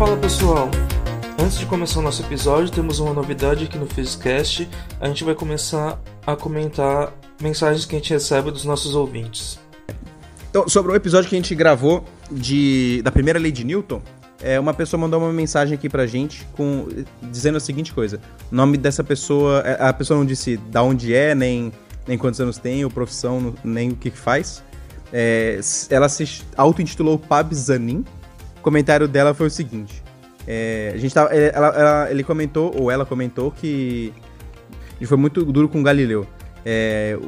Fala pessoal! Antes de começar o nosso episódio, temos uma novidade aqui no Physicast. A gente vai começar a comentar mensagens que a gente recebe dos nossos ouvintes. Então, sobre o episódio que a gente gravou de, da primeira lei de Newton, é, uma pessoa mandou uma mensagem aqui pra gente com, dizendo a seguinte coisa: o nome dessa pessoa, é, a pessoa não disse da onde é, nem, nem quantos anos tem, ou profissão, nem o que faz. É, ela se auto-intitulou Pab Zanin. O comentário dela foi o seguinte: é, a gente tava, é, ela, ela, ele comentou, ou ela comentou, que ele foi muito duro com Galileu. É,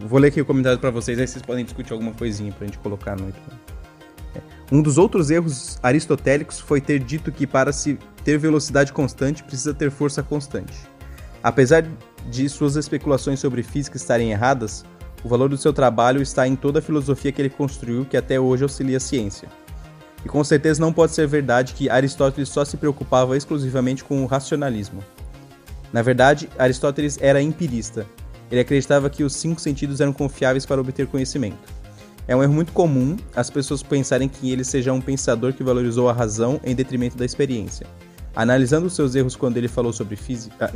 vou ler aqui o comentário para vocês, aí vocês podem discutir alguma coisinha pra gente colocar no. É, um dos outros erros aristotélicos foi ter dito que para se ter velocidade constante precisa ter força constante. Apesar de suas especulações sobre física estarem erradas, o valor do seu trabalho está em toda a filosofia que ele construiu que até hoje auxilia a ciência. E com certeza não pode ser verdade que Aristóteles só se preocupava exclusivamente com o racionalismo. Na verdade, Aristóteles era empirista. Ele acreditava que os cinco sentidos eram confiáveis para obter conhecimento. É um erro muito comum as pessoas pensarem que ele seja um pensador que valorizou a razão em detrimento da experiência. Analisando seus erros quando ele falou sobre física,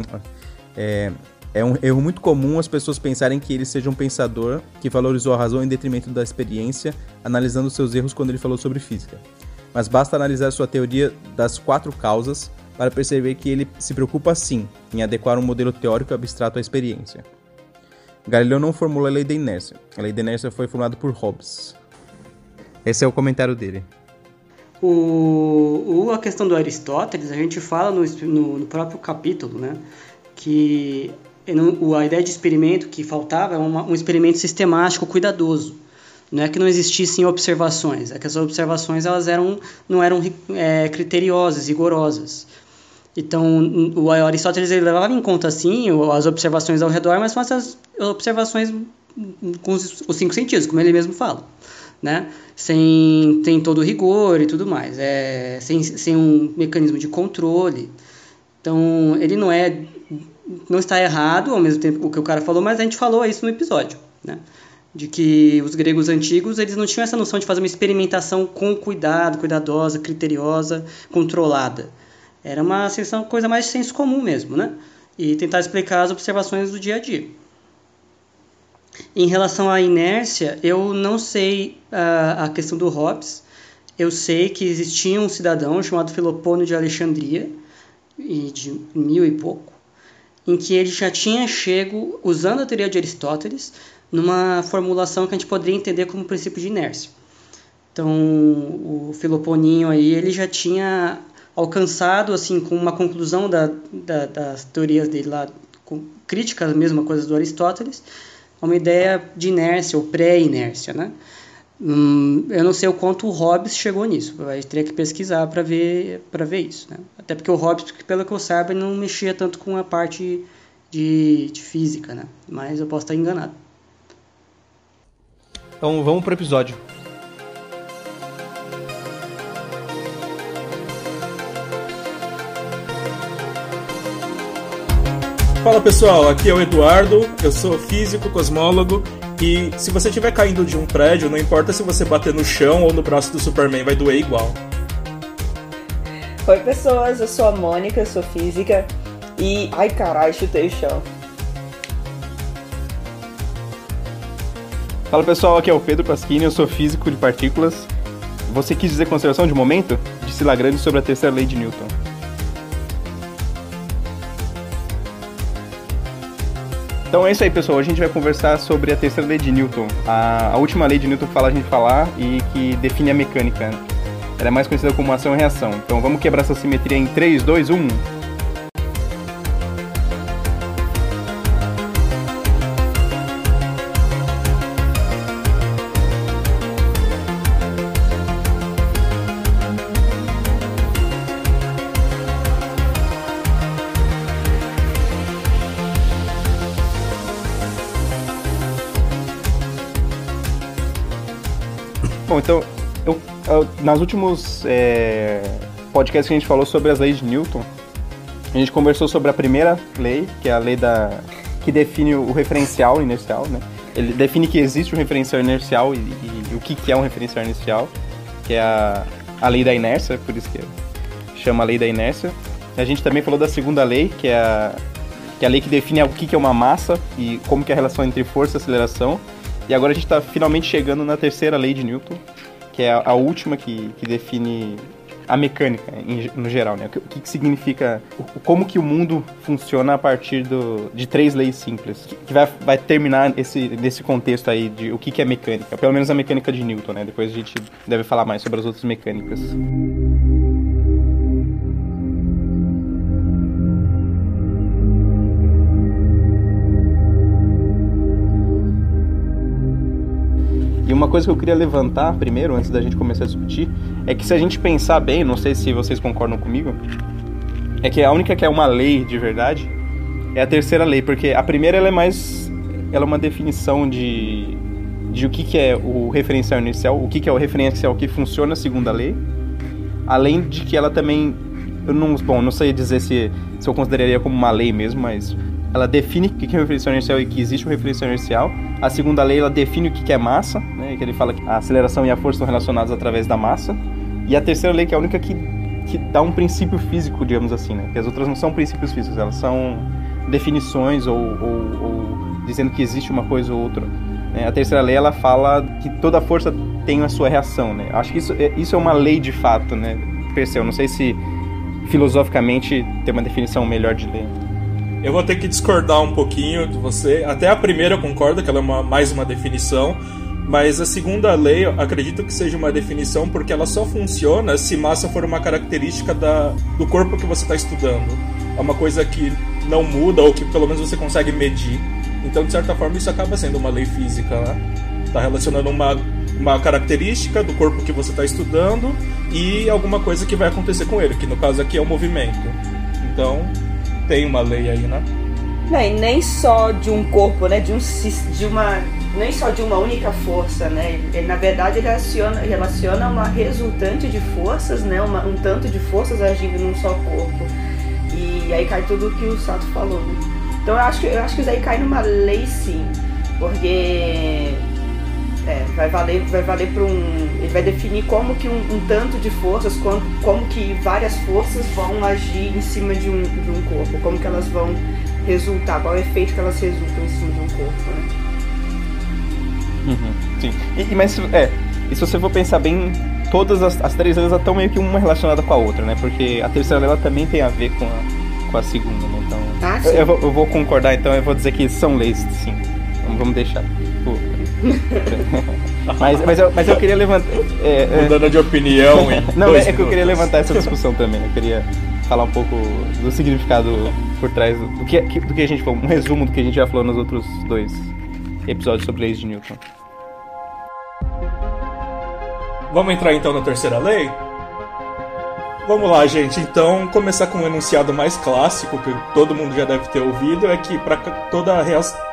é, é um erro muito comum as pessoas pensarem que ele seja um pensador que valorizou a razão em detrimento da experiência, analisando seus erros quando ele falou sobre física. Mas basta analisar sua teoria das quatro causas para perceber que ele se preocupa sim em adequar um modelo teórico abstrato à experiência. Galileu não formulou a lei da inércia. A lei da inércia foi formulada por Hobbes. Esse é o comentário dele. O, o, a questão do Aristóteles, a gente fala no, no, no próprio capítulo, né? Que a ideia de experimento que faltava é um experimento sistemático, cuidadoso. Não é que não existissem observações, é que as observações elas eram, não eram é, criteriosas, rigorosas. Então, o Aristóteles ele levava em conta, sim, as observações ao redor, mas são essas observações com os cinco sentidos, como ele mesmo fala. Né? Sem, sem todo o rigor e tudo mais, é, sem, sem um mecanismo de controle. Então, ele não é não está errado ao mesmo tempo o que o cara falou, mas a gente falou isso no episódio, né? De que os gregos antigos eles não tinham essa noção de fazer uma experimentação com cuidado, cuidadosa, criteriosa, controlada. Era uma sensação, coisa mais de senso comum mesmo, né? E tentar explicar as observações do dia a dia. Em relação à inércia, eu não sei uh, a questão do Hobbes. Eu sei que existia um cidadão chamado Filopônio de Alexandria, e de mil e pouco, em que ele já tinha chego, usando a teoria de Aristóteles, numa formulação que a gente poderia entender como princípio de inércia. Então, o Filoponinho aí, ele já tinha alcançado, assim, com uma conclusão da, da, das teorias dele lá, críticas mesmo a coisas do Aristóteles, uma ideia de inércia ou pré-inércia, né? Hum, eu não sei o quanto o Hobbes chegou nisso. A gente teria que pesquisar para ver para ver isso, né? Até porque o Hobbes, pelo que eu saiba, não mexia tanto com a parte de, de física, né? Mas eu posso estar enganado. Então vamos pro episódio. Fala pessoal, aqui é o Eduardo, eu sou físico, cosmólogo que se você estiver caindo de um prédio, não importa se você bater no chão ou no braço do Superman, vai doer igual. Oi pessoas, eu sou a Mônica, sou física e. Ai carai, chutei o chão. Fala pessoal, aqui é o Pedro Pasquini, eu sou físico de partículas. Você quis dizer conservação de momento? Disse Lagrange sobre a terceira lei de Newton. Então é isso aí, pessoal. A gente vai conversar sobre a terceira lei de Newton. A, a última lei de Newton que fala a gente falar e que define a mecânica. Ela é mais conhecida como ação e reação. Então vamos quebrar essa simetria em 3, 2, 1. Bom, então, eu, eu, nas últimos é, podcasts que a gente falou sobre as leis de Newton, a gente conversou sobre a primeira lei, que é a lei da que define o referencial inercial, né? Ele define que existe um referencial inercial e, e, e o que, que é um referencial inercial, que é a, a lei da inércia, por isso que chama a lei da inércia. A gente também falou da segunda lei, que é a, que é a lei que define o que é uma massa e como que é a relação entre força e aceleração. E agora a gente está finalmente chegando na terceira lei de Newton, que é a, a última que, que define a mecânica em, no geral, né? O que, que significa, o, como que o mundo funciona a partir do, de três leis simples, que, que vai, vai terminar esse, nesse contexto aí de o que, que é mecânica, pelo menos a mecânica de Newton, né? Depois a gente deve falar mais sobre as outras mecânicas. E uma coisa que eu queria levantar primeiro, antes da gente começar a discutir, é que se a gente pensar bem, não sei se vocês concordam comigo, é que a única que é uma lei de verdade é a terceira lei, porque a primeira ela é mais. Ela é uma definição de, de o que, que é o referencial inicial, o que, que é o referencial que funciona a lei, além de que ela também. Eu não, bom, não sei dizer se, se eu consideraria como uma lei mesmo, mas ela define o que é o referencial inercial e que existe um referencial inercial. A segunda lei ela define o que é massa, né, que ele fala que a aceleração e a força são relacionadas através da massa. E a terceira lei que é a única que, que dá um princípio físico, digamos assim, né? Que as outras não são princípios físicos, elas são definições ou, ou, ou dizendo que existe uma coisa ou outra. Né? A terceira lei ela fala que toda força tem a sua reação, né? Acho que isso, é, isso é uma lei de fato, né? Perseu, não sei se filosoficamente tem uma definição melhor de lei. Eu vou ter que discordar um pouquinho de você. Até a primeira eu concordo que ela é uma, mais uma definição, mas a segunda lei eu acredito que seja uma definição porque ela só funciona se massa for uma característica da, do corpo que você está estudando. É uma coisa que não muda ou que pelo menos você consegue medir. Então, de certa forma, isso acaba sendo uma lei física, né? Está relacionando uma, uma característica do corpo que você está estudando e alguma coisa que vai acontecer com ele, que no caso aqui é o movimento. Então, tem uma lei aí, né? Não, e nem só de um corpo, né? De, um, de uma. Nem só de uma única força, né? Ele, na verdade, ele relaciona, relaciona uma resultante de forças, né? Uma, um tanto de forças agindo num só corpo. E aí cai tudo o que o Sato falou. Né? Então eu acho, que, eu acho que isso aí cai numa lei sim. Porque é, vai valer, vai valer para um. Ele vai definir como que um, um tanto de forças, como, como, que várias forças vão agir em cima de um, de um corpo, como que elas vão resultar, qual é o efeito que elas resultam em cima de um corpo, né? Uhum, sim. E, mas é, e se você for pensar bem, todas as, as três leis estão meio que uma relacionada com a outra, né? Porque a terceira lei também tem a ver com a, com a segunda, né? Então. Ah, eu, eu, vou, eu, vou, concordar, então eu vou dizer que são leis, sim. Então, vamos deixar. Mas, mas, eu, mas eu queria levantar. É, é... Mudando de opinião. Não, é, que eu queria levantar essa discussão também. Eu queria falar um pouco do significado por trás do, do, que, do que a gente falou, um resumo do que a gente já falou nos outros dois episódios sobre leis de Newton. Vamos entrar então na terceira lei? Vamos lá, gente. Então, começar com um enunciado mais clássico que todo mundo já deve ter ouvido é que para toda,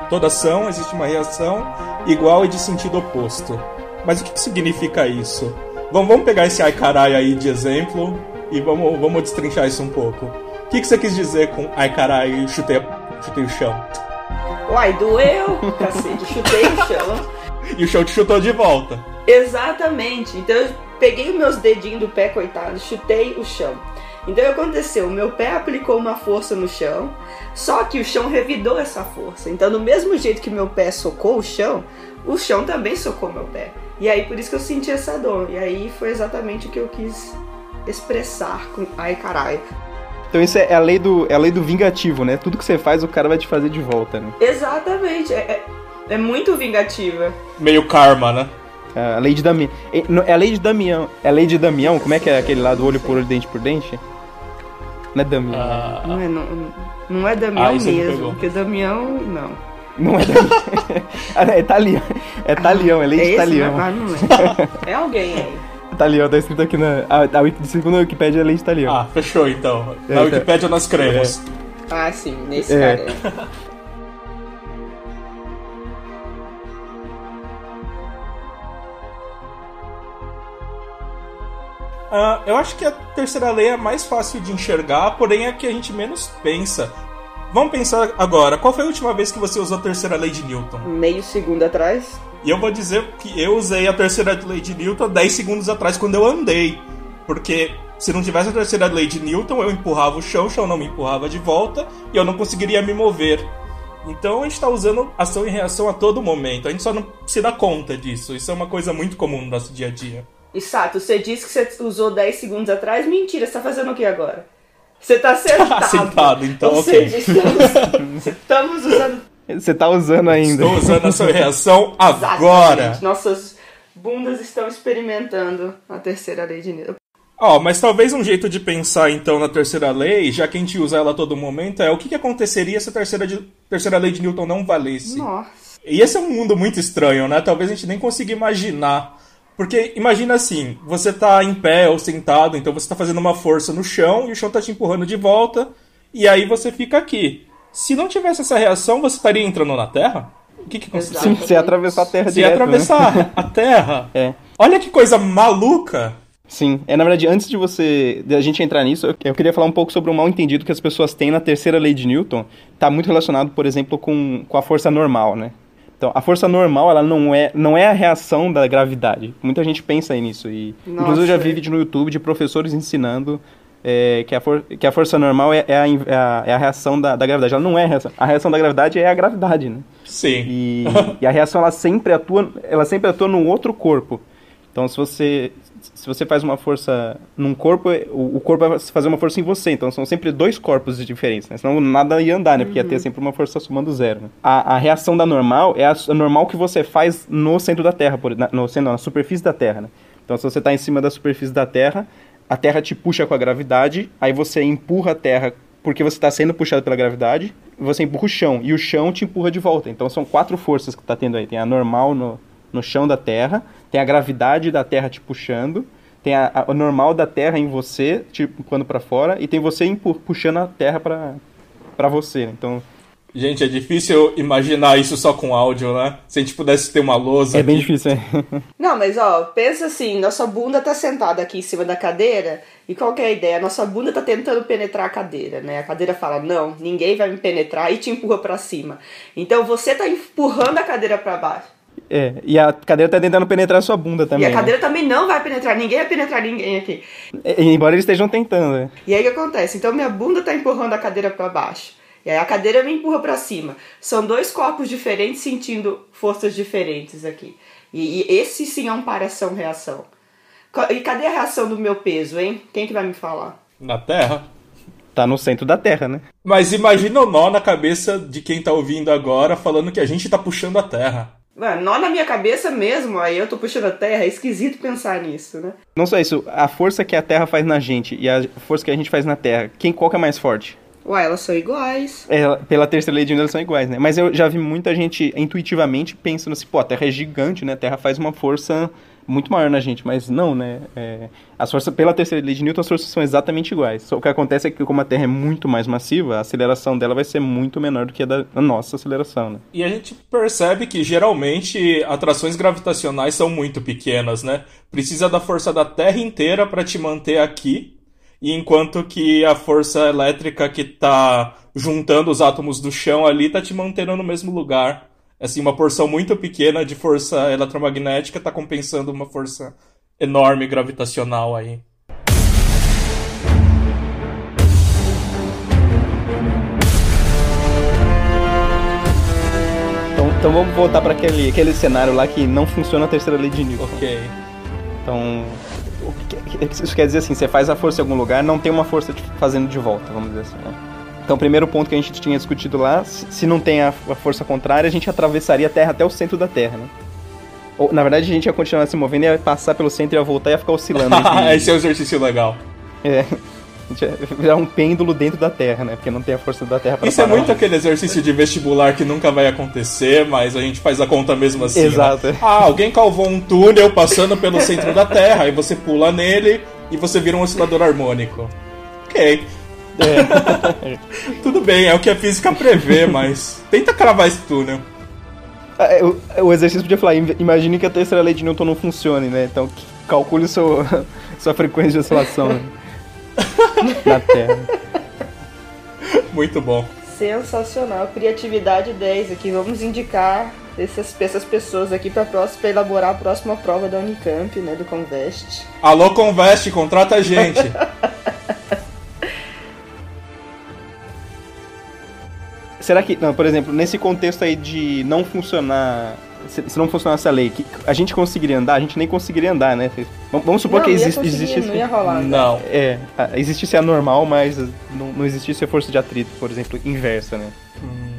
toda ação existe uma reação igual e de sentido oposto. Mas o que, significa isso? Vamos, vamos pegar esse ai carai aí de exemplo e vamos, vamos destrinchar isso um pouco. O que, que você quis dizer com ai carai chutei, chutei o chão? Uai, doeu, cacete, chutei o chão. e o chão te chutou de volta. Exatamente. Então peguei os meus dedinhos do pé, coitado, chutei o chão. Então o que aconteceu? O meu pé aplicou uma força no chão, só que o chão revidou essa força. Então, do mesmo jeito que meu pé socou o chão, o chão também socou meu pé. E aí por isso que eu senti essa dor. E aí foi exatamente o que eu quis expressar com ai caralho. Então isso é a lei do, é a lei do vingativo, né? Tudo que você faz, o cara vai te fazer de volta, né? Exatamente. É, é, é muito vingativa. Meio karma, né? É a lei de Damião. É a lei de Damião. É a lei de Damião? Como é que é aquele lá do olho por olho, dente por dente? Não é Damião. Ah. Não, é, não, não é Damião ah, mesmo, porque Damião, não. Não é Damião. ah, é Talião. É Talião, é lei de é não é. é alguém aí. Talião, tá escrito aqui na. A, a, a segunda Wikipedia é lei de Talião. Ah, fechou então. Na é, tá. Wikipédia nós cremos. É. Ah, sim, nesse é. cara. Uh, eu acho que a terceira lei é mais fácil de enxergar, porém é a que a gente menos pensa. Vamos pensar agora, qual foi a última vez que você usou a terceira lei de Newton? Meio segundo atrás. E eu vou dizer que eu usei a terceira lei de Newton 10 segundos atrás quando eu andei. Porque Se não tivesse a terceira lei de Newton, eu empurrava o chão, o chão não me empurrava de volta e eu não conseguiria me mover. Então a gente está usando ação e reação a todo momento. A gente só não se dá conta disso. Isso é uma coisa muito comum no nosso dia a dia. Exato, você disse que você usou 10 segundos atrás. Mentira, você tá fazendo o que agora? Você tá sentado. sentado, então, Ou ok. seja, estamos, estamos usando Você tá usando ainda. Estou usando a sua reação agora. Exatamente. Nossas bundas estão experimentando a terceira lei de Newton. Ó, mas talvez um jeito de pensar então na terceira lei, já que a gente usa ela a todo momento, é o que, que aconteceria se a terceira, de- terceira lei de Newton não valesse. Nossa. E esse é um mundo muito estranho, né? Talvez a gente nem consiga imaginar. Porque imagina assim, você tá em pé ou sentado, então você tá fazendo uma força no chão e o chão tá te empurrando de volta, e aí você fica aqui. Se não tivesse essa reação, você estaria entrando na Terra? O que que aconteceria? Sim, você atravessar a terra Se ia direto, né? atravessar a Terra. É. Olha que coisa maluca! Sim, é na verdade, antes de você, da gente entrar nisso, eu, eu queria falar um pouco sobre o mal entendido que as pessoas têm na terceira lei de Newton. Tá muito relacionado, por exemplo, com, com a força normal, né? Então, a força normal, ela não é, não é a reação da gravidade. Muita gente pensa nisso e, Nossa, inclusive, eu já é. vi vídeo no YouTube de professores ensinando é, que, a for, que a força normal é, é, a, é a- é a reação da, da gravidade. Ela não é a reação. A reação da gravidade é a gravidade, né? Sim. E, e a reação ela sempre atua, ela sempre atua num outro corpo. Então se você se você faz uma força num corpo, o, o corpo vai fazer uma força em você. Então são sempre dois corpos diferentes, né? Senão nada ia andar, né? Porque ia ter sempre uma força somando zero. Né? A, a reação da normal é a, a normal que você faz no centro da Terra, por, na, no, não, na superfície da Terra, né? Então se você está em cima da superfície da Terra, a Terra te puxa com a gravidade, aí você empurra a Terra porque você está sendo puxado pela gravidade, você empurra o chão, e o chão te empurra de volta. Então são quatro forças que está tendo aí. Tem a normal no, no chão da Terra, tem a gravidade da Terra te puxando, tem a, a- normal da Terra em você, te empurrando para fora, e tem você puxando a Terra para você. Então Gente, é difícil imaginar isso só com áudio, né? Se a gente pudesse ter uma lousa. é bem aqui. difícil. é. Não, mas ó, pensa assim, nossa bunda tá sentada aqui em cima da cadeira, e qual que é a ideia? Nossa bunda tá tentando penetrar a cadeira, né? A cadeira fala, não, ninguém vai me penetrar, e te empurra pra cima. Então você tá empurrando a cadeira pra baixo. É, e a cadeira tá tentando penetrar a sua bunda também. e a né? cadeira também não vai penetrar, ninguém vai penetrar ninguém aqui. É, embora eles estejam tentando. é. E aí o que acontece? Então minha bunda tá empurrando a cadeira pra baixo. E aí a cadeira me empurra pra cima. São dois corpos diferentes sentindo forças diferentes aqui. E, e esse sim é um paração-reação. E cadê a reação do meu peso, hein? Quem que vai me falar? Na Terra. Tá no centro da Terra, né? Mas imagina o nó na cabeça de quem tá ouvindo agora falando que a gente tá puxando a Terra. Mano, nó na minha cabeça mesmo, aí eu tô puxando a terra, é esquisito pensar nisso, né? Não só isso, a força que a Terra faz na gente e a força que a gente faz na Terra, quem qual que é mais forte? Ué, elas são iguais. É, pela terceira lei de Newton elas são iguais, né? Mas eu já vi muita gente intuitivamente pensando assim, pô, a Terra é gigante, né? A Terra faz uma força muito maior na gente, mas não, né? É, as forças, pela terceira lei de Newton, as forças são exatamente iguais. Só o que acontece é que como a Terra é muito mais massiva, a aceleração dela vai ser muito menor do que a da a nossa aceleração, né? E a gente percebe que geralmente atrações gravitacionais são muito pequenas, né? Precisa da força da Terra inteira para te manter aqui, e enquanto que a força elétrica que tá juntando os átomos do chão ali tá te mantendo no mesmo lugar. Assim, uma porção muito pequena de força eletromagnética tá compensando uma força enorme gravitacional aí. Então, então vamos voltar para aquele, aquele cenário lá que não funciona a terceira lei de Newton. Ok. Então, isso quer dizer assim, você faz a força em algum lugar, não tem uma força fazendo de volta, vamos dizer assim, né? Então, o primeiro ponto que a gente tinha discutido lá, se não tem a, a força contrária, a gente atravessaria a Terra até o centro da Terra, né? Ou, na verdade, a gente ia continuar se movendo, ia passar pelo centro, ia voltar e ia ficar oscilando. Esse é um exercício legal. é, a gente ia virar um pêndulo dentro da Terra, né? Porque não tem a força da Terra para Isso é muito aquele exercício de vestibular que nunca vai acontecer, mas a gente faz a conta mesmo assim. né? Exato. Ah, alguém calvou um túnel passando pelo centro da Terra, aí você pula nele e você vira um oscilador harmônico. Ok. Tudo bem, é o que a física prevê, mas tenta cravar esse túnel. Ah, é, O, o exercício podia falar, im- imagine que a terceira lei de Newton não funcione, né? Então, calcule seu, sua frequência de oscilação né? na Terra. Muito bom. Sensacional. Criatividade 10 aqui. Vamos indicar essas, essas pessoas aqui para elaborar a próxima prova da Unicamp, né, do Convest. Alô, Convest, contrata a gente. Será que, não, por exemplo, nesse contexto aí de não funcionar se, se, não funcionasse a lei, que a gente conseguiria andar? A gente nem conseguiria andar, né? Vamos supor não, que existe, existisse. Não ia rolar. Não. É, existisse a normal, mas não, não existisse a força de atrito, por exemplo, inversa, né? Hum.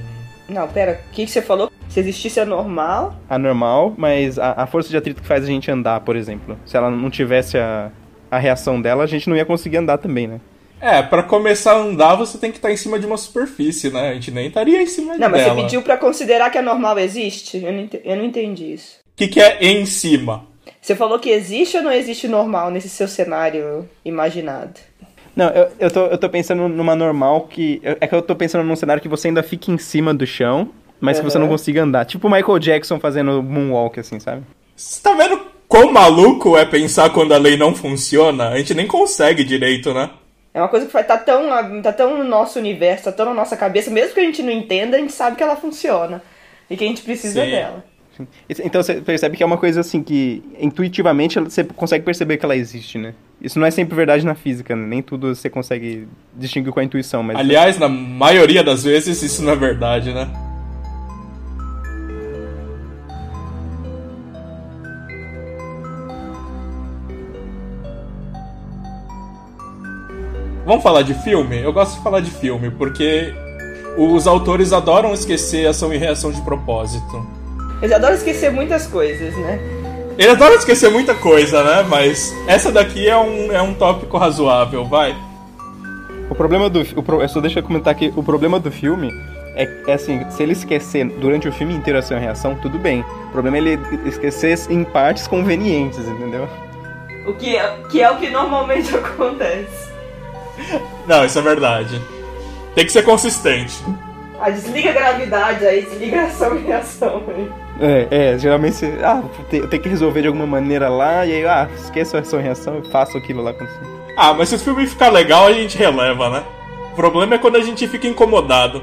Não, pera, o que, que você falou? Se existisse a normal. A normal, mas a, a, força de atrito que faz a gente andar, por exemplo. Se ela não tivesse a, a reação dela, a gente não ia conseguir andar também, né? É, para começar a andar você tem que estar tá em cima de uma superfície, né? A gente nem estaria em cima não, dela. Não, mas você pediu para considerar que a normal existe? Eu não, entendi, eu não entendi isso. O que, que é em cima? Você falou que existe ou não existe normal nesse seu cenário imaginado? Não, eu, eu, tô, eu tô pensando numa normal que. É que eu tô pensando num cenário que você ainda fica em cima do chão, mas uhum. que você não consiga andar. Tipo o Michael Jackson fazendo moonwalk, assim, sabe? Você tá vendo quão maluco é pensar quando a lei não funciona? A gente nem consegue direito, né? É uma coisa que vai tá tão, tá tão no nosso universo, tá tão na nossa cabeça, mesmo que a gente não entenda, a gente sabe que ela funciona. E que a gente precisa Sim. dela. Então você percebe que é uma coisa assim que intuitivamente você consegue perceber que ela existe, né? Isso não é sempre verdade na física, né? nem tudo você consegue distinguir com a intuição, mas Aliás, na maioria das vezes isso não é verdade, né? Vamos falar de filme? Eu gosto de falar de filme, porque os autores adoram esquecer ação e reação de propósito. Eles adoram esquecer muitas coisas, né? Eles adoram esquecer muita coisa, né? Mas essa daqui é um, é um tópico razoável, vai. O problema do. O, só deixa eu comentar aqui. O problema do filme é, é, assim: se ele esquecer durante o filme inteiro ação e reação, tudo bem. O problema é ele esquecer em partes convenientes, entendeu? O que é, que é o que normalmente acontece. Não, isso é verdade. Tem que ser consistente. Ah, desliga a gravidade aí, desliga a ação e reação aí. É, é, geralmente você. Ah, tem, tem que resolver de alguma maneira lá, e aí, ah, esqueça a ação e reação e faço aquilo lá com você. Ah, mas se o filme ficar legal, a gente releva, né? O problema é quando a gente fica incomodado.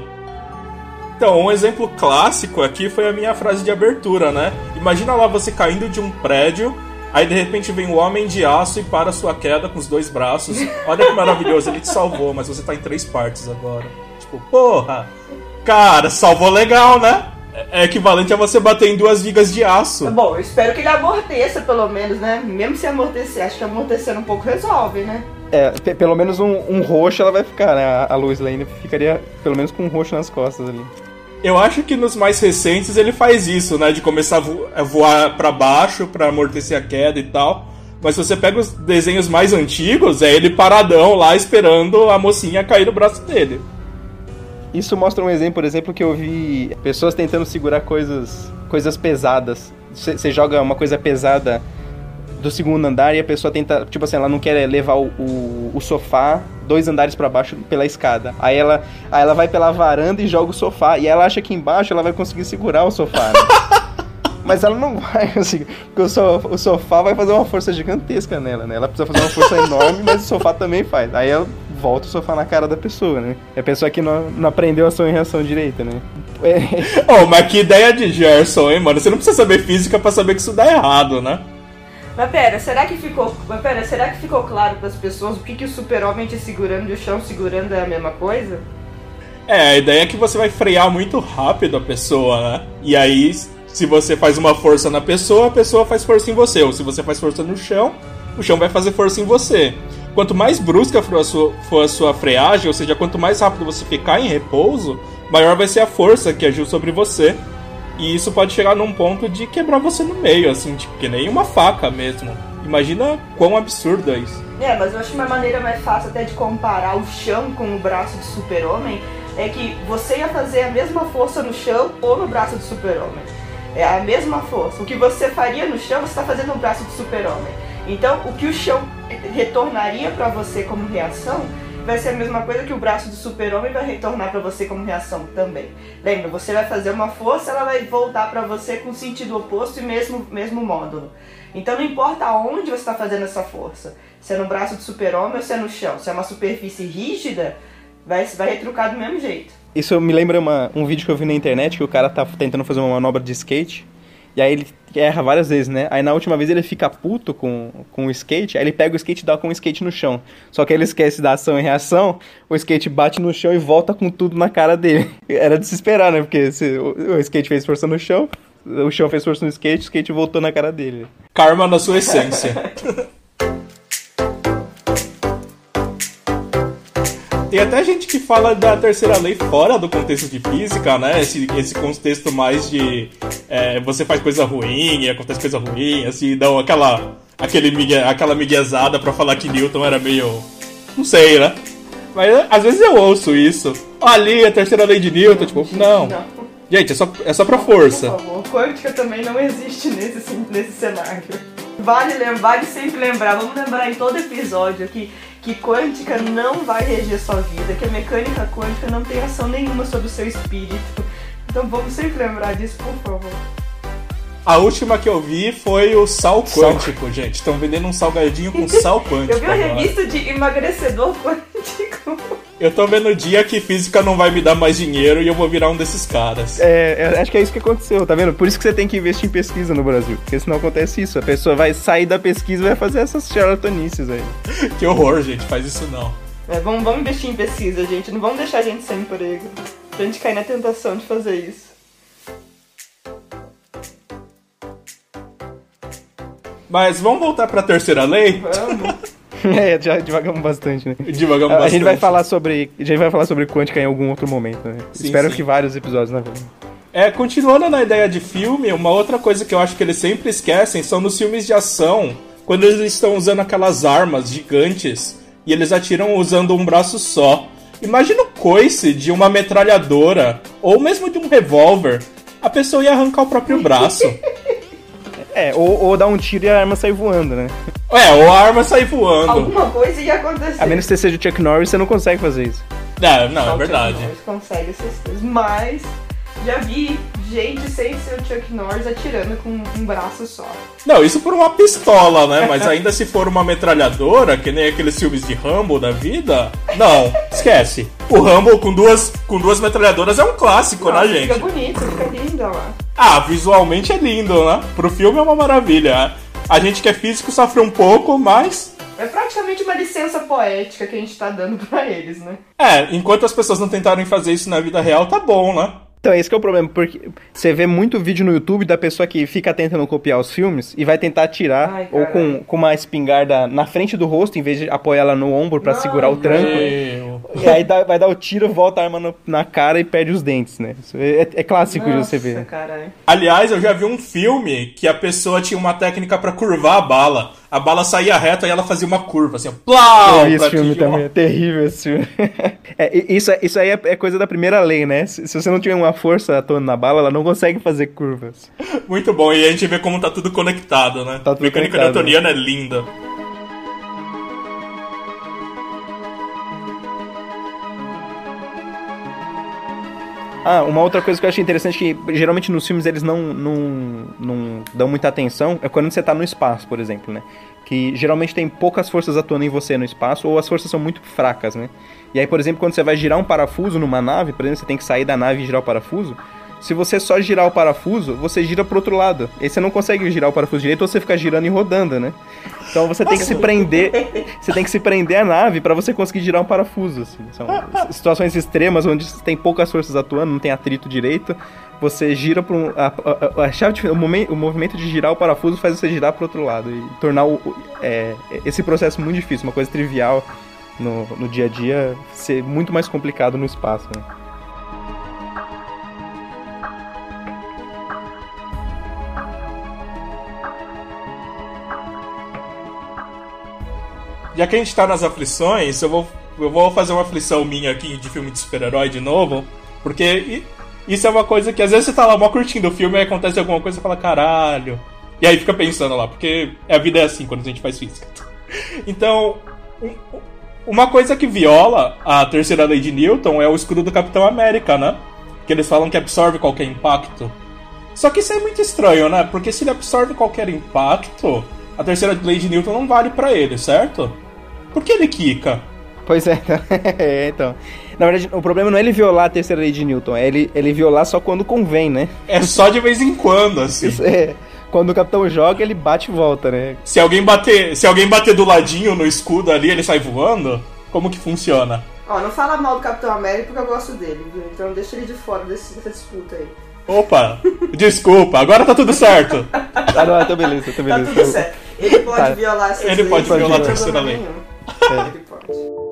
Então, um exemplo clássico aqui foi a minha frase de abertura, né? Imagina lá você caindo de um prédio Aí de repente vem o homem de aço e para sua queda com os dois braços. Olha que maravilhoso, ele te salvou, mas você tá em três partes agora. Tipo, porra! Cara, salvou legal, né? É equivalente a você bater em duas vigas de aço. Tá bom, eu espero que ele amorteça pelo menos, né? Mesmo se amortecer, acho que amortecendo um pouco resolve, né? É, pelo menos um, um roxo ela vai ficar, né? A Lois Lane ficaria pelo menos com um roxo nas costas ali. Eu acho que nos mais recentes ele faz isso, né? De começar a, vo a voar para baixo para amortecer a queda e tal. Mas se você pega os desenhos mais antigos, é ele paradão lá esperando a mocinha cair no braço dele. Isso mostra um exemplo, por exemplo, que eu vi pessoas tentando segurar coisas, coisas pesadas. Você joga uma coisa pesada do segundo andar e a pessoa tenta, tipo assim, ela não quer levar o, o, o sofá dois andares para baixo pela escada. Aí ela, aí ela vai pela varanda e joga o sofá. E ela acha que embaixo ela vai conseguir segurar o sofá. Né? Mas ela não vai conseguir, porque o sofá, o sofá vai fazer uma força gigantesca nela, né? Ela precisa fazer uma força enorme, mas o sofá também faz. Aí ela volta o sofá na cara da pessoa, né? É a pessoa que não, não aprendeu ação e reação direita, né? É... oh, mas que ideia de Gerson, hein, mano? Você não precisa saber física para saber que isso dá errado, né? Mas pera, será que ficou. Mas pera, será que ficou claro para as pessoas o que, que o super-homem te segurando e o chão segurando é a mesma coisa? É, a ideia é que você vai frear muito rápido a pessoa, né? E aí, se você faz uma força na pessoa, a pessoa faz força em você. Ou se você faz força no chão, o chão vai fazer força em você. Quanto mais brusca for a sua, for a sua freagem, ou seja, quanto mais rápido você ficar em repouso, maior vai ser a força que agiu sobre você. E isso pode chegar num ponto de quebrar você no meio, assim, tipo, que nem uma faca mesmo. Imagina quão absurdo é isso. É, mas eu acho uma maneira mais fácil até de comparar o chão com o braço de super-homem é que você ia fazer a mesma força no chão ou no braço de super-homem. É a mesma força. O que você faria no chão, você está fazendo no braço de super-homem. Então, o que o chão retornaria para você como reação vai ser a mesma coisa que o braço do super-homem vai retornar para você como reação também. Lembra, você vai fazer uma força, ela vai voltar para você com sentido oposto e mesmo, mesmo módulo. Então não importa aonde você está fazendo essa força, se é no braço do super-homem ou se é no chão, se é uma superfície rígida, vai, vai retrucar do mesmo jeito. Isso me lembra uma, um vídeo que eu vi na internet que o cara tá tentando fazer uma manobra de skate. E aí ele erra várias vezes, né? Aí na última vez ele fica puto com, com o skate, aí ele pega o skate e dá com o skate no chão. Só que ele esquece da ação e reação, o skate bate no chão e volta com tudo na cara dele. Era de se esperar, né? Porque se, o, o skate fez força no chão, o chão fez força no skate, o skate voltou na cara dele. Karma na sua essência. Tem até gente que fala da terceira lei fora do contexto de física, né? Esse, esse contexto mais de é, você faz coisa ruim e acontece coisa ruim, assim, dão aquela, aquele aquela miguezada pra falar que Newton era meio. Não sei, né? Mas às vezes eu ouço isso. Ali, a terceira lei de Newton, tipo, não. Não. Gente, é só, é só pra força. Por favor, quântica também não existe nesse, nesse cenário. Vale, vale sempre lembrar, vamos lembrar em todo episódio aqui que quântica não vai reger sua vida, que a mecânica quântica não tem ação nenhuma sobre o seu espírito. Então vamos sempre lembrar disso, por favor. A última que eu vi foi o sal quântico, gente. Estão vendendo um salgadinho com sal quântico. Eu vi uma revista de emagrecedor quântico. Eu tô vendo o dia que física não vai me dar mais dinheiro e eu vou virar um desses caras. É, eu acho que é isso que aconteceu, tá vendo? Por isso que você tem que investir em pesquisa no Brasil. Porque senão acontece isso. A pessoa vai sair da pesquisa e vai fazer essas charlatanices aí. Que horror, gente. Faz isso não. É, vamos, vamos investir em pesquisa, gente. Não vamos deixar a gente sem emprego. Pra gente cair na tentação de fazer isso. Mas vamos voltar pra terceira lei? Vamos. É, já divagamos bastante, né? Devagamos A, a gente bastante. vai falar sobre. A gente vai falar sobre quântica em algum outro momento, né? Sim, Espero sim. que vários episódios, na verdade. É, continuando na ideia de filme, uma outra coisa que eu acho que eles sempre esquecem são nos filmes de ação, quando eles estão usando aquelas armas gigantes e eles atiram usando um braço só. Imagina o coice de uma metralhadora ou mesmo de um revólver. A pessoa ia arrancar o próprio braço. É, ou, ou dar um tiro e a arma sair voando, né? É, ou a arma sair voando. Alguma coisa ia acontecer. A menos que você seja o Chuck Norris, você não consegue fazer isso. É, não, Só é o verdade. Chuck Norris consegue essas coisas. Mas já vi gente sem ser o Chuck Norris atirando com um braço só. Não, isso por uma pistola, né? Mas ainda se for uma metralhadora, que nem aqueles filmes de Rambo da vida, não, esquece. O Rambo com duas, com duas metralhadoras é um clássico, Nossa, né, gente? Fica bonito, fica linda lá. Ah, visualmente é lindo, né? Pro filme é uma maravilha. A gente que é físico sofre um pouco, mas. É praticamente uma licença poética que a gente tá dando pra eles, né? É, enquanto as pessoas não tentarem fazer isso na vida real, tá bom, né? Então, esse que é o problema, porque você vê muito vídeo no YouTube da pessoa que fica tentando copiar os filmes e vai tentar atirar Ai, ou com, com uma espingarda na frente do rosto, em vez de apoiar ela no ombro pra Ai, segurar o tranco. Meu. E aí dá- vai dar o tiro, volta a arma no- na cara e perde os dentes, né? Isso é, é clássico de você ver. Nossa, caralho. Aliás, eu já vi um filme que a pessoa tinha uma técnica pra curvar a bala. A bala saía reta e ela fazia uma curva, assim. Plau! Eu vi esse pra filme também, é terrível esse filme. É, isso, isso aí é, é coisa da primeira lei, né? Se, se você não tiver uma força atuando na bala, ela não consegue fazer curvas. Muito bom, e a gente vê como tá tudo conectado, né? Tá tudo Mecânica conectado, newtoniana é linda. Ah, uma outra coisa que eu achei interessante que geralmente nos filmes eles não, não, não dão muita atenção é quando você tá no espaço, por exemplo, né? Que geralmente tem poucas forças atuando em você no espaço ou as forças são muito fracas, né? E aí, por exemplo, quando você vai girar um parafuso numa nave, por exemplo, você tem que sair da nave e girar o parafuso. Se você só girar o parafuso, você gira pro outro lado. Aí você não consegue girar o parafuso direito ou você fica girando e rodando, né? Então você tem que se prender, você tem que se prender à nave pra você conseguir girar um parafuso. Assim. São situações extremas onde tem poucas forças atuando, não tem atrito direito. Você gira para um, a, a- a chave de, o, o movimento de girar o parafuso faz você girar pro outro lado e tornar o, é, esse processo muito difícil, uma coisa trivial no, no dia a dia, ser muito mais complicado no espaço. Né? Já que a gente tá nas aflições, eu vou, eu vou fazer uma aflição minha aqui de filme de super-herói de novo. Porque isso é uma coisa que às vezes você tá lá mó curtindo o filme e acontece alguma coisa e fala, caralho. E aí fica pensando lá, porque a vida é assim quando a gente faz física. Então, um- uma coisa que viola a terceira lei de Newton é o escudo do Capitão América, né? Que eles falam que absorve qualquer impacto. Só que isso é muito estranho, né? Porque se ele absorve qualquer impacto, a terceira lei de Newton não vale pra ele, certo? Por que ele quica? Pois é, é, então. Na verdade, o problema não é ele violar a terceira lei de Newton, é ele, ele violar só quando convém, né? É só de vez em quando, assim. Isso é. Quando o capitão joga, ele bate e volta, né? Se alguém bater, se alguém bater do ladinho no escudo ali, ele sai voando? Como que funciona? Ó, não fala mal do Capitão América porque eu gosto dele, viu? Então deixa ele de fora desse, dessa disputa aí. Opa, desculpa, agora tá tudo certo. Ah, não, tá beleza, tá beleza. Tá tudo certo. Ele pode Tá. violar essas Ele leis, pode violar a terceira lei. nenhum. Ele pode.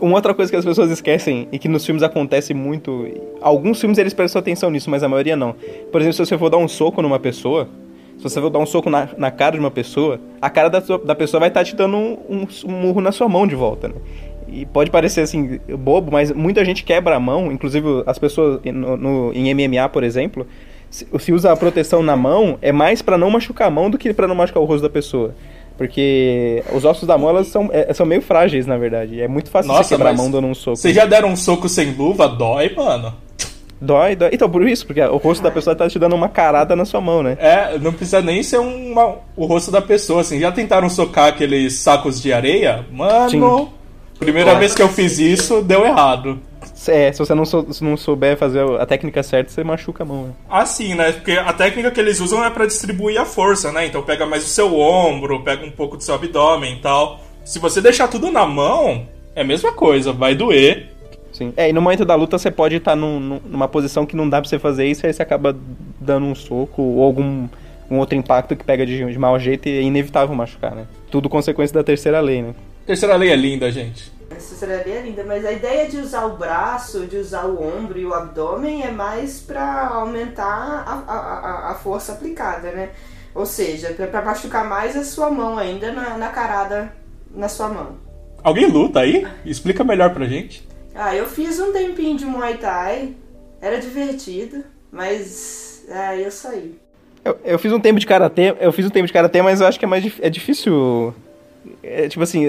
Uma outra coisa que as pessoas esquecem e que nos filmes acontece muito, alguns filmes eles prestam atenção nisso, mas a maioria não. Por exemplo, se você for dar um soco numa pessoa, se você for dar um soco na, na cara de uma pessoa, a cara da, da pessoa vai estar te dando um, um- um murro na sua mão de volta, né? E pode parecer assim, bobo, mas muita gente quebra a mão, inclusive as pessoas no, no- em MMA, por exemplo, se, se usa a proteção na mão, é mais pra não machucar a mão do que pra não machucar o rosto da pessoa. Porque os ossos da mão elas são, é- são meio frágeis, na verdade. É muito fácil Nossa, você quebrar a mão dando um soco. Vocês já deram um soco sem luva? Dói, mano. Dói, dói. Então, por isso, porque o rosto da pessoa tá te dando uma carada na sua mão, né? É, não precisa nem ser uma- o rosto da pessoa, assim. Já tentaram socar aqueles sacos de areia? Mano, Sim. primeira vez que eu fiz isso, deu errado. É, se você não, sou- se não souber fazer a técnica certa, você machuca a mão. Né? Assim, né? Porque a técnica que eles usam é pra distribuir a força, né? Então pega mais o seu ombro, pega um pouco do seu abdômen e tal. Se você deixar tudo na mão, é a mesma coisa, vai doer. Sim. É, e no momento da luta você pode estar num- num- numa posição que não dá pra você fazer isso, aí você acaba dando um soco ou algum um outro impacto que pega de, de mau jeito e é inevitável machucar, né? Tudo consequência da terceira lei, né? Terceira lei é linda, gente. Essa seria é linda, mas a ideia de usar o braço, de usar o ombro e o abdômen é mais pra aumentar a, a, a- força aplicada, né? Ou seja, pra, pra machucar mais a sua mão ainda na, na carada na sua mão. Alguém luta aí? Explica melhor pra gente. Ah, eu fiz um tempinho de Muay Thai, era divertido, mas ah, eu saí. Eu, eu fiz um tempo de karatê, eu fiz um tempo de karatê, mas eu acho que é mais é difícil. É, tipo assim,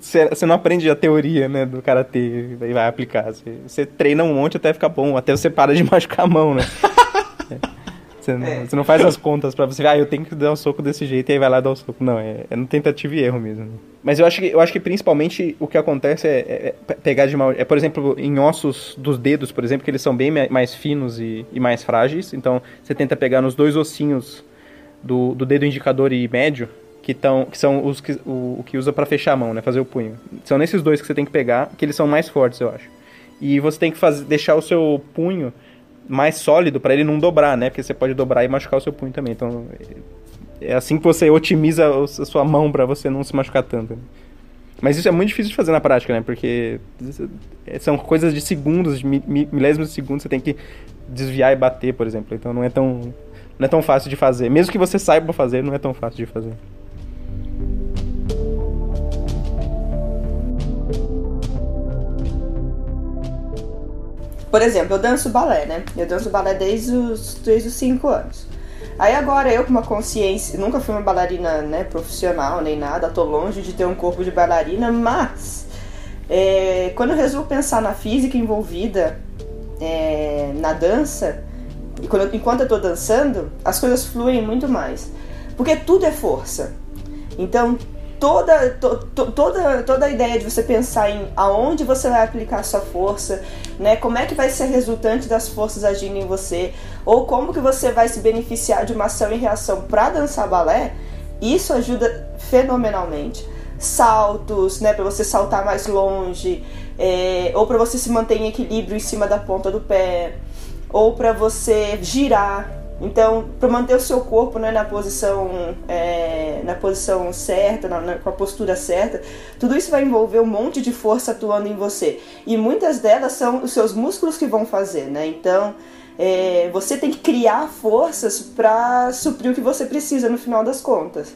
você não aprende a teoria, né, do karatê e vai aplicar. Você, treina um monte até ficar bom, até você para de machucar a mão, né? É. Você, não, É. você não faz as contas pra você, ah, eu tenho que dar um soco desse jeito e aí vai lá dar o soco. Não, é, é no tentativa e erro mesmo. Mas eu acho que, eu acho que principalmente o que acontece é, é- é pe- pegar de mal. É, por exemplo, em ossos dos dedos, por exemplo, que eles são bem mais finos e, e mais frágeis. Então você tenta pegar nos dois ossinhos do, do dedo indicador e médio, que, tão, que são os que, o, o que usa pra fechar a mão, né? Fazer o punho. São nesses dois que você tem que pegar, que eles são mais fortes, eu acho. E você tem que fazer, deixar o seu punho mais sólido pra ele não dobrar, né? Porque você pode dobrar e machucar o seu punho também. Então é assim que você otimiza a sua mão pra você não se machucar tanto. né? Mas isso é muito difícil de fazer na prática, né? Porque são coisas de segundos, de mi- mi- milésimos de segundos, você tem que desviar e bater, por exemplo. Então não é tão não é tão fácil de fazer. Mesmo que você saiba fazer, não é tão fácil de fazer. Por exemplo, eu danço balé, né? Eu danço balé desde os, desde os 5 anos. Aí agora eu com uma consciência, nunca fui uma bailarina né, profissional nem nada, tô longe de ter um corpo de bailarina, mas é, quando eu resolvo pensar na física envolvida é, na dança, quando enquanto eu tô dançando, as coisas fluem muito mais. Porque tudo é força. Então, toda, to- to- toda, toda a ideia de você pensar em aonde você vai aplicar a sua força, né? Como é que vai ser resultante das forças agindo em você, ou como que você vai se beneficiar de uma ação e reação para dançar balé, isso ajuda fenomenalmente. Saltos, né, para você saltar mais longe, é, ou para você se manter em equilíbrio em cima da ponta do pé, ou para você girar. Então, para manter o seu corpo né, na posição é, na posição certa, na- na- com a postura certa, tudo isso vai envolver um monte de força atuando em você. E muitas delas são os seus músculos que vão fazer, né? Então, é, você tem que criar forças para suprir o que você precisa no final das contas.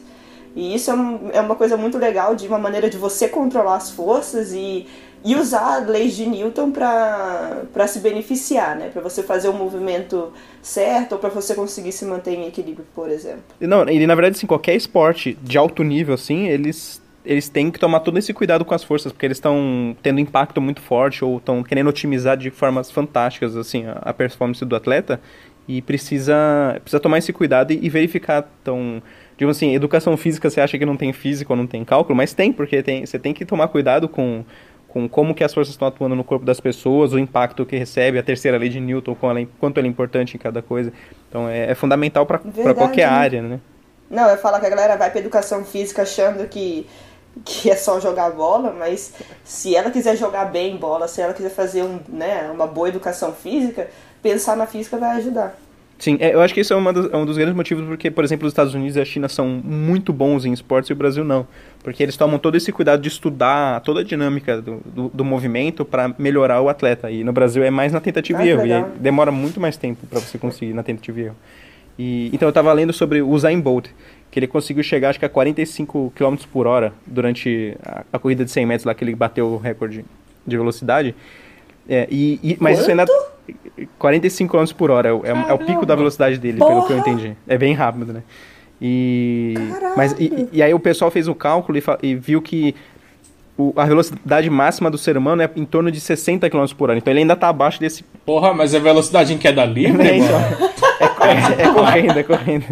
E isso é, um- é uma coisa muito legal, de uma maneira de você controlar as forças e, e usar leis de Newton para se beneficiar, né? Para você fazer o movimento certo ou para você conseguir se manter em equilíbrio, por exemplo. Não, e na verdade, assim, qualquer esporte de alto nível, assim, eles, eles têm que tomar todo esse cuidado com as forças, porque eles estão tendo impacto muito forte ou estão querendo otimizar de formas fantásticas, assim, a, a performance do atleta. e precisa, precisa tomar esse cuidado e, e verificar. Então, digamos assim, educação física você acha que não tem física ou não tem cálculo, mas tem, porque tem, você tem que tomar cuidado com, com como que as forças estão atuando no corpo das pessoas, o impacto que recebe, a terceira lei de Newton, quanto ela é importante em cada coisa. Então é, é fundamental para qualquer né? área, né? Não, eu falo que a galera vai para educação física achando que que é só jogar bola, mas se ela quiser jogar bem bola, se ela quiser fazer um, né, uma boa educação física, pensar na física vai ajudar. Sim, é, eu acho que isso é, é, um dos grandes motivos porque, por exemplo, os Estados Unidos e a China são muito bons em esportes e o Brasil não. Porque eles tomam todo esse cuidado de estudar toda a dinâmica do, do, do movimento para melhorar o atleta. E no Brasil é mais na tentativa ah, e erro. E demora muito mais tempo para você conseguir na tentativa e erro. E, então eu estava lendo sobre o Usain Bolt, que ele conseguiu chegar acho que a 45 km por hora durante a, a corrida de 100 metros lá que ele bateu o recorde de velocidade. É, e, e, mas Quanto? isso ainda 45 km por hora, é, é, é, o pico da velocidade dele, Porra. pelo que eu entendi. É bem rápido, né? E, mas, e, e, aí o pessoal fez o cálculo e, e viu que o, a velocidade máxima do ser humano é em torno de 60 km por hora. Então ele ainda tá abaixo desse. Porra, mas é velocidade em queda livre, é, então, é, é, correndo, é correndo.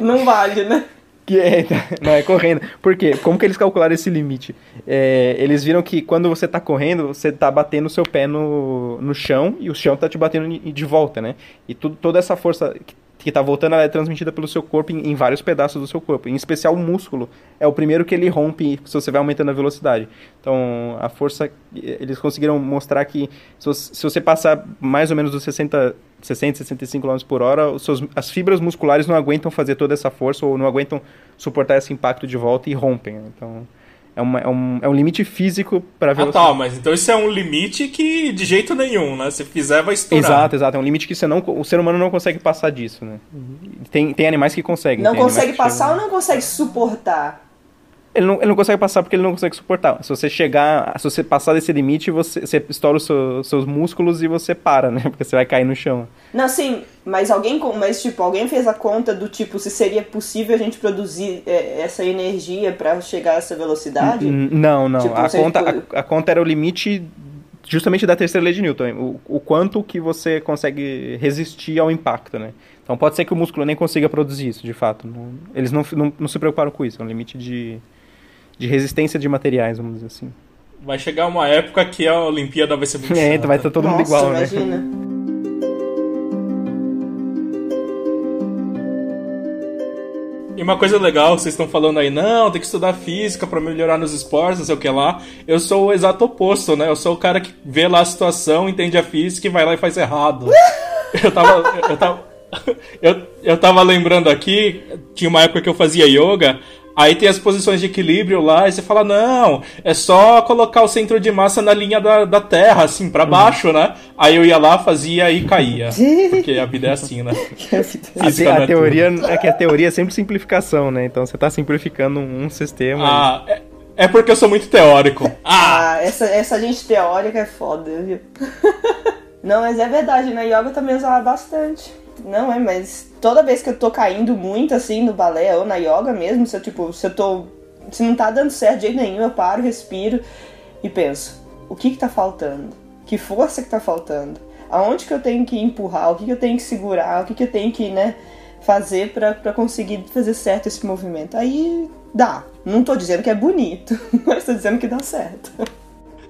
Não vale, né? Que é, então, não, é correndo. Por quê? Como que eles calcularam esse limite? É, eles viram que quando você está correndo, você está batendo o seu pé no, no chão e o chão está te batendo de volta, né? E toda essa força que está voltando, ela é transmitida pelo seu corpo em, em, vários pedaços do seu corpo. Em especial o músculo é o primeiro que ele rompe se você vai aumentando a velocidade. Então, a força, eles conseguiram mostrar que se você, passar mais ou menos dos 60 60, 65 km por hora, seus, as fibras musculares não aguentam fazer toda essa força ou não aguentam suportar esse impacto de volta e rompem. Né? Então, é, uma, é, um, é um limite físico para velocidade. Ah, tá, mas então isso é um limite que de jeito nenhum, né? Se fizer, vai estourar. Exato, exato. É um limite que você não, o ser humano não consegue passar disso, né? Tem, tem animais que conseguem. Não consegue passar ou não consegue suportar? Ele não, ele não consegue passar porque ele não consegue suportar. Se você chegar, se você passar desse limite, você, você estoura os seus, seus músculos e você para, né? Porque você vai cair no chão. Não, sim, mas alguém, mas tipo, alguém fez a conta do tipo se seria possível a gente produzir é, essa energia para chegar a essa velocidade? Não, não. Tipo, a, conta, a, a, conta era o limite justamente da terceira lei de Newton, o, o quanto que você consegue resistir ao impacto, né? Então pode ser que o músculo nem consiga produzir isso, de fato. Não, eles não, não, não se preocuparam com isso, é um limite de de resistência de materiais, vamos dizer assim. Vai chegar uma época que a Olimpíada vai ser muito É, então vai estar todo Nossa, mundo igual, né? imagina. né? E uma coisa legal, vocês estão falando aí, não, tem que estudar física para melhorar nos esportes, não sei o que lá. Eu sou o exato oposto, né? Eu sou o cara que vê lá a situação, entende a física e vai lá e faz errado. eu tava. Eu tava, eu, eu tava lembrando aqui, tinha uma época que eu fazia yoga, Aí tem as posições de equilíbrio lá, e você fala, não, é só colocar o centro de massa na linha da, da Terra, assim, para uhum. baixo, né? Aí eu ia lá, fazia e caía. Porque a vida é assim, né? a, a, a teoria é que a teoria é sempre simplificação, né? Então você tá simplificando um sistema. Ah, e... é, é porque eu sou muito teórico. Ah, ah essa, essa gente teórica é foda, viu? não, mas é verdade, na yoga eu também usava bastante. Não, é, mas toda vez que eu tô caindo muito assim no balé ou na yoga mesmo, se eu, tipo, se eu tô. Se não tá dando certo de jeito nenhum, eu paro, respiro e penso: o que que tá faltando? Que força que tá faltando? Aonde que eu tenho que empurrar? O que que eu tenho que segurar? O que que eu tenho que, né, fazer para conseguir fazer certo esse movimento? Aí dá. Não tô dizendo que é bonito, mas tô dizendo que dá certo.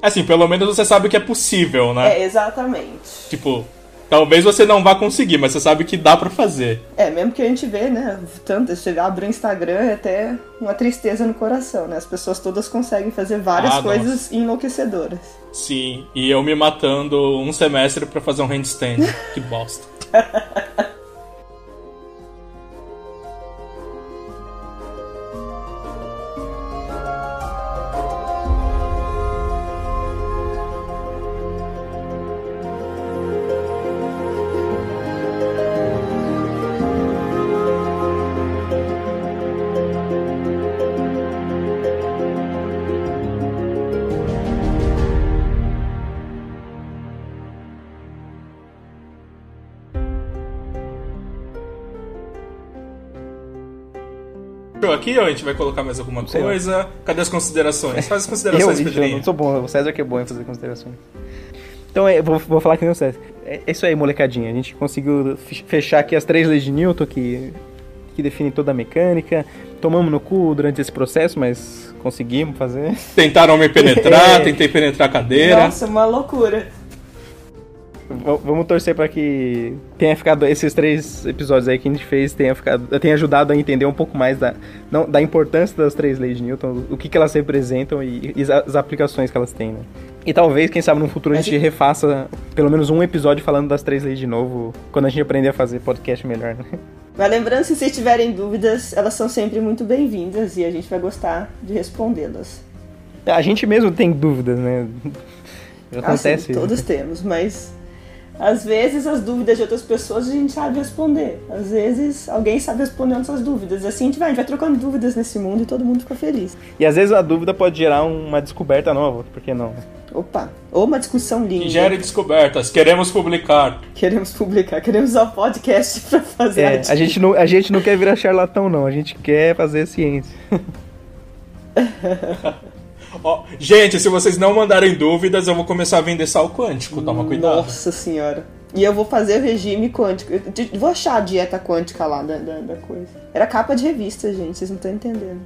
Assim, pelo menos você sabe que é possível, né? É, exatamente. Tipo, Talvez você não vá conseguir, mas você sabe que dá para fazer. É, mesmo que a gente vê, né? Tanto, você abre o Instagram é até uma tristeza no coração, né? As pessoas todas conseguem fazer várias ah, coisas nossa. enlouquecedoras. Sim, e eu me matando um semestre para fazer um handstand. que bosta. aqui ou a gente vai colocar mais alguma coisa? Cadê as considerações? Faz as considerações, eu, Eu não sou bom, o César que é bom em fazer considerações. Então, eu vou, vou falar que nem o César. é isso aí, molecadinha. A gente conseguiu fechar aqui as três leis de Newton que, que definem toda a mecânica. Tomamos no cu durante esse processo, mas conseguimos fazer. Tentaram me penetrar, tentei penetrar a cadeira. Nossa, uma loucura. Vamos torcer para que tenha ficado esses três episódios aí que a gente fez tenha ficado tenha ajudado a entender um pouco mais da, não, da importância das três leis de Newton, o que, que elas representam e, e as aplicações que elas têm, né? E talvez, quem sabe, no futuro a gente refaça pelo menos um episódio falando das três leis de novo, quando a gente aprender a fazer podcast melhor, né? Mas lembrando, se vocês tiverem dúvidas, elas são sempre muito bem-vindas e a gente vai gostar de respondê-las. A gente mesmo tem dúvidas, né? Acontece. Ah, sim, todos temos, mas às vezes as dúvidas de outras pessoas a gente sabe responder. Às vezes alguém sabe responder nossas dúvidas. Assim a gente vai, a gente vai trocando dúvidas nesse mundo e todo mundo fica feliz. E às vezes a dúvida pode gerar uma descoberta nova, por que não? Opa, ou uma discussão linda. Que gere descobertas, queremos publicar. Queremos publicar, queremos usar podcast pra fazer é, a, a gente não A gente não quer virar charlatão, não, a gente quer fazer ciência. Oh, gente, se vocês não mandarem dúvidas, eu vou começar a vender sal quântico. Toma cuidado. Nossa senhora. E eu vou fazer o regime quântico. Eu vou achar a dieta quântica lá da, da, da coisa. Era capa de revista, gente. Vocês não estão entendendo.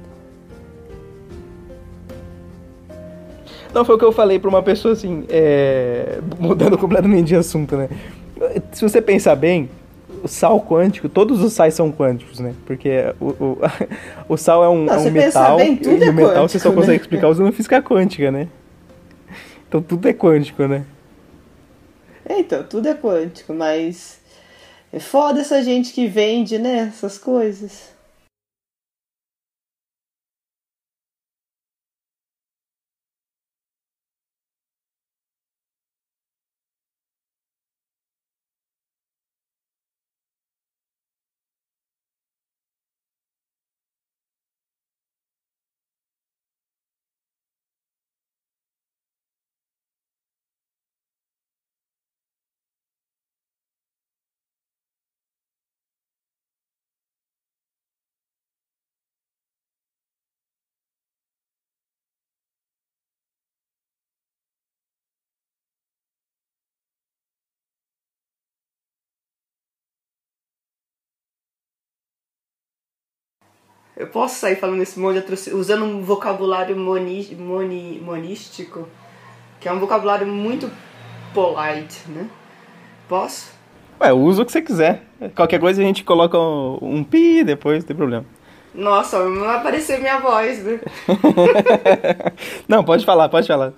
Não, foi o que eu falei pra uma pessoa assim, é... mudando completamente de assunto, né? Se você pensar bem, o sal quântico, todos os sais são quânticos, né? Porque o, o, o sal é um, Não, é um metal bem, e é o metal quântico, você só né? consegue explicar usando física quântica, né? Então tudo é quântico, né? É, então, tudo é quântico, mas é foda essa gente que vende, né, essas coisas. Eu posso sair falando esse monte de atrocidade, usando um vocabulário moni, moni, monístico, que é um vocabulário muito polite, né? Posso? Ué, usa o que você quiser. Qualquer coisa a gente coloca um, um pi depois, não tem problema. Nossa, não vai aparecer minha voz, né? não, pode falar, pode falar.